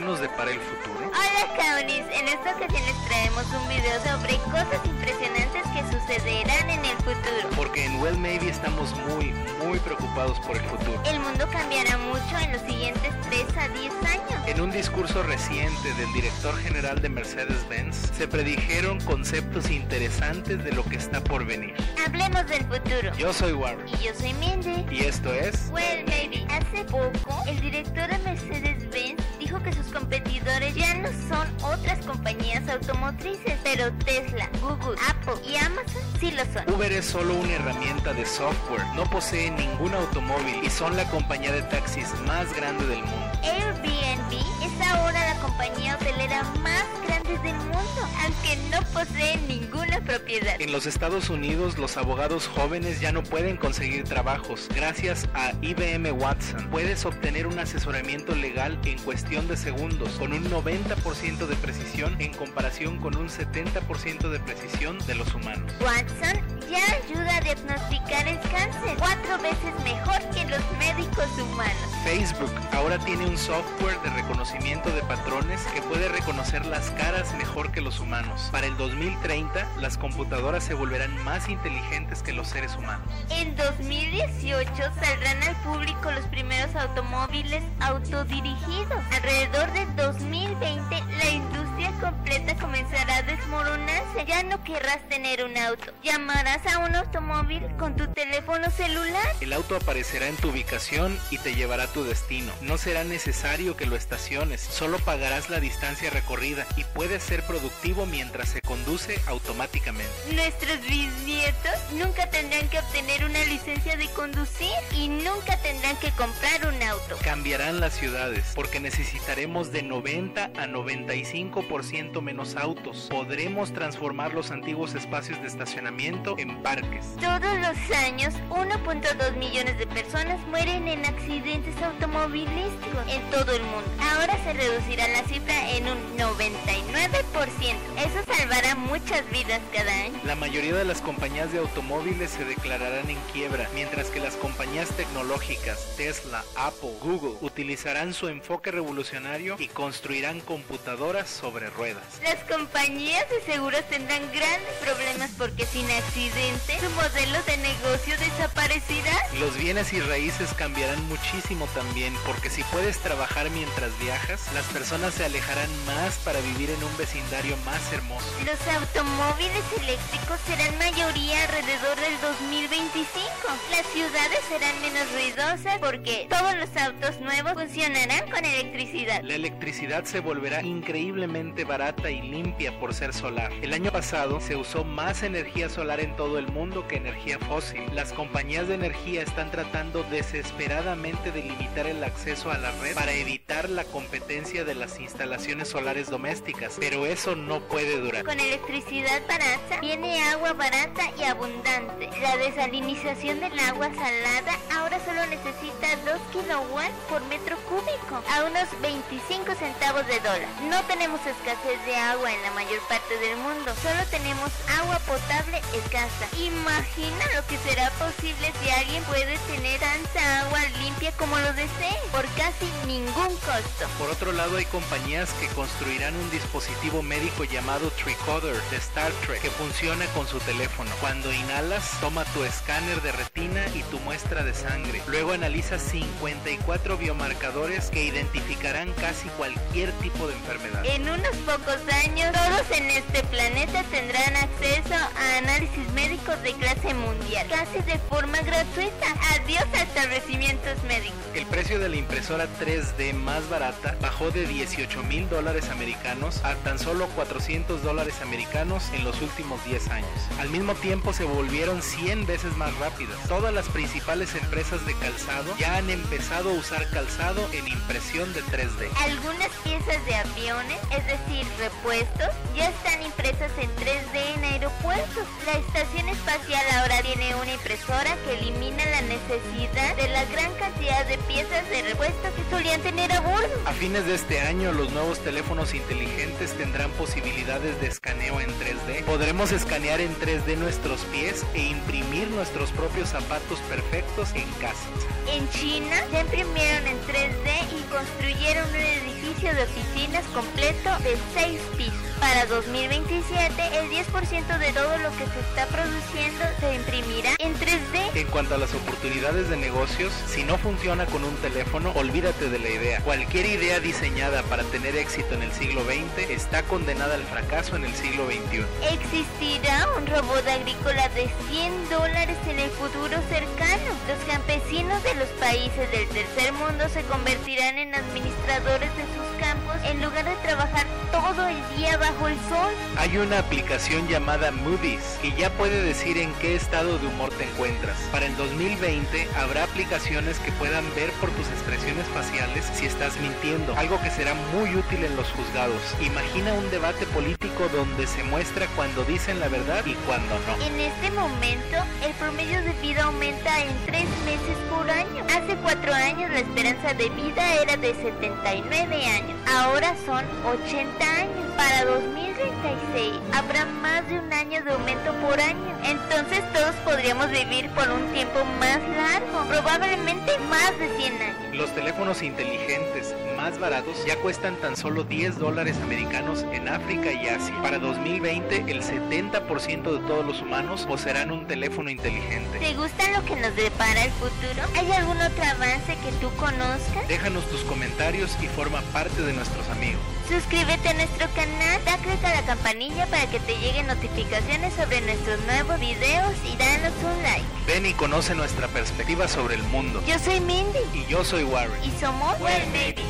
¿qué nos depara el futuro? Hola Kaunis, en esta ocasión les traemos un video sobre cosas impresionantes que sucederán en el futuro. Porque en Well Maybe estamos muy, muy preocupados por el futuro. El mundo cambiará mucho en los siguientes 3 a 10 años. En un discurso reciente del director general de Mercedes-Benz, se predijeron conceptos interesantes de lo que está por venir. Hablemos del futuro. Yo soy Warren. Y yo soy Mindy. Y esto es... Well Maybe. Hace poco, el director de Mercedes-Benz dijo que sus competidores ya no son otras compañías automotrices, pero Tesla, Google, Apple y Amazon sí lo son. Uber es solo una herramienta de software, no posee ningún automóvil y son la compañía de taxis más grande del mundo. Airbnb es ahora la compañía hotelera más grande del mundo, aunque no posee ninguna propiedad. En los Estados Unidos, los abogados jóvenes ya no pueden conseguir trabajos. Gracias a IBM Watson, puedes obtener un asesoramiento legal en cuestión de segundos, con un 90% de precisión en comparación con un 70% de precisión de los humanos. Watson ya ayuda a diagnosticar el cáncer cuatro veces mejor que los médicos humanos. Facebook ahora tiene un software de reconocimiento de patrones que puede reconocer las caras mejor que los humanos. Para el 2030, las computadoras se volverán más inteligentes que los seres humanos. En 2018 saldrán al público los primeros automóviles autodirigidos. Alrededor del 2020, la industria completa comenzará a desmoronarse. Ya no querrás tener un auto. Llamarás a un automóvil con tu teléfono celular. El auto aparecerá en tu ubicación y te llevará a tu destino. No será necesario que lo estaciones, solo pagarás la distancia recorrida y puedes ser productivo mientras se conduce automáticamente. Nuestros bisnietos nunca tendrán que obtener una licencia de conducir y nunca tendrán que comprar un auto. Cambiarán las ciudades porque necesitaremos de 90 a 95% menos autos. Podremos transformar los antiguos espacios de estacionamiento en parques. Todos los años, 1.2 millones de personas mueren en accidentes automovilísticos en todo el mundo. Ahora se reducirá la cifra en un 99%. Eso salvará muchas vidas cada año. La mayoría de las compañías de automóviles se declararán en quiebra, mientras que las compañías tecnológicas Tesla, Apple, Google utilizarán su enfoque revolucionario y construirán computadoras sobre ruedas. Las compañías de seguros tendrán grandes problemas porque sin accidente su modelo de negocio desaparecerá. Los bienes y raíces cambiarán muchísimo también porque si puedes trabajar mientras viajas, las personas se alejarán más para vivir en un vecindario más hermoso. Los automóviles eléctricos serán mayoría alrededor del 2025. Las ciudades serán menos ruidosas porque todos los autos nuevos funcionarán con electricidad. La electricidad se volverá increíblemente barata y limpia por ser solar. El año pasado se usó más energía solar en todo el mundo que energía fósil. Las compañías de energía están tratando desesperadamente de limitar el acceso a la red para evitar la competencia de las instalaciones solares domésticas, pero eso no puede durar. Con electricidad barata viene agua barata y abundante. La desalinización del agua salada ahora solo necesita 2 kilowatts por metro cúbico, a unos 25 centavos de dólar. No tenemos escasez de agua en la mayor parte del mundo, solo tenemos agua potable escasa. Imagina lo que será posible si alguien puede tener tanta agua limpia como lo desee, por casi ningún costo. Por otro lado, hay compañías que construirán un dispositivo médico llamado Tricoder de Star Trek que funciona con su teléfono. Cuando inhalas, toma tu escáner de y tu muestra de sangre. Luego analiza 54 biomarcadores que identificarán casi cualquier tipo de enfermedad. En unos pocos años, todos en este planeta tendrán acceso análisis médicos de clase mundial, casi de forma gratuita. Adiós a establecimientos médicos. El precio de la impresora 3D más barata bajó de 18 mil dólares americanos a tan solo 400 dólares americanos en los últimos 10 años. Al mismo tiempo se volvieron 100 veces más rápidas. Todas las principales empresas de calzado ya han empezado a usar calzado en impresión de 3D. Algunas piezas de aviones, es decir, repuestos, ya están impresas en 3D en aeropuertos. La estación espacial ahora tiene una impresora que elimina la necesidad de la gran cantidad de piezas de repuesto que solían tener a. A fines de este año, los nuevos teléfonos inteligentes tendrán posibilidades de escaneo en 3D. Podremos escanear en 3D nuestros pies e imprimir nuestros propios zapatos perfectos en casa. En China ya imprimieron en 3D y construyeron un edificio de oficinas completo de 6 pisos. Para 2027, el 10% de todo lo que se está produciendo se imprimirá en 3D. En cuanto a las oportunidades de negocios, si no funciona con un teléfono, olvídate de la idea. Cualquier idea diseñada para tener éxito en el siglo XX está condenada al fracaso en el siglo XXI. ¿Existirá un robot agrícola de 100 dólares en el futuro cercano? Los campesinos de los países del tercer mundo se convertirán en administradores de sus en lugar de trabajar todo el día bajo el sol. Hay una aplicación llamada Moody's que ya puede decir en qué estado de humor te encuentras. Para el 2020 habrá aplicaciones que puedan ver por tus expresiones faciales si estás mintiendo, algo que será muy útil en los juzgados. Imagina un debate político donde se muestra cuando dicen la verdad y cuando no. En este momento, el promedio de vida aumenta en 3 meses por año. Hace 4 años la esperanza de vida era de 79 años. Ahora son 80 años. Para 2036 habrá más de un año de aumento por año. Entonces todos podríamos vivir por un tiempo más largo, probablemente más de 100 años. Los teléfonos inteligentes más baratos ya cuestan tan solo 10 dólares americanos en África y Asia. Para 2020 el 70% de todos los humanos poseerán un teléfono inteligente. ¿Te gusta lo que nos depara el futuro? ¿Hay algún otro avance que tú conozcas? Déjanos tus comentarios y forma parte de nuestros amigos. Suscríbete a nuestro canal, da clic a la campanilla para que te lleguen notificaciones sobre nuestros nuevos videos y danos un like. Ven y conoce nuestra perspectiva sobre el mundo. Yo soy Mindy Y yo soy Warren. y somos Well, maybe.